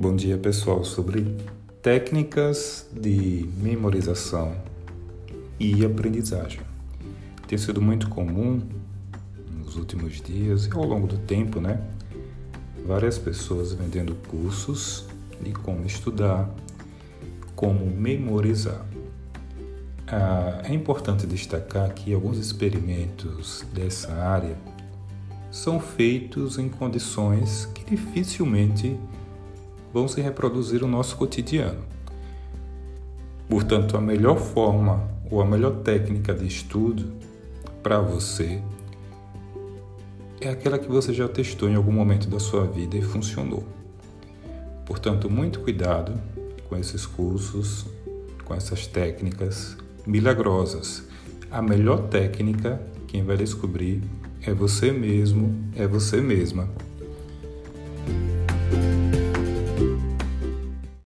Bom dia, pessoal, sobre técnicas de memorização e aprendizagem. Tem sido muito comum nos últimos dias e ao longo do tempo, né? Várias pessoas vendendo cursos de como estudar, como memorizar. Ah, é importante destacar que alguns experimentos dessa área são feitos em condições que dificilmente vão se reproduzir no nosso cotidiano. Portanto, a melhor forma ou a melhor técnica de estudo para você é aquela que você já testou em algum momento da sua vida e funcionou. Portanto, muito cuidado com esses cursos, com essas técnicas milagrosas. A melhor técnica, quem vai descobrir é você mesmo, é você mesma.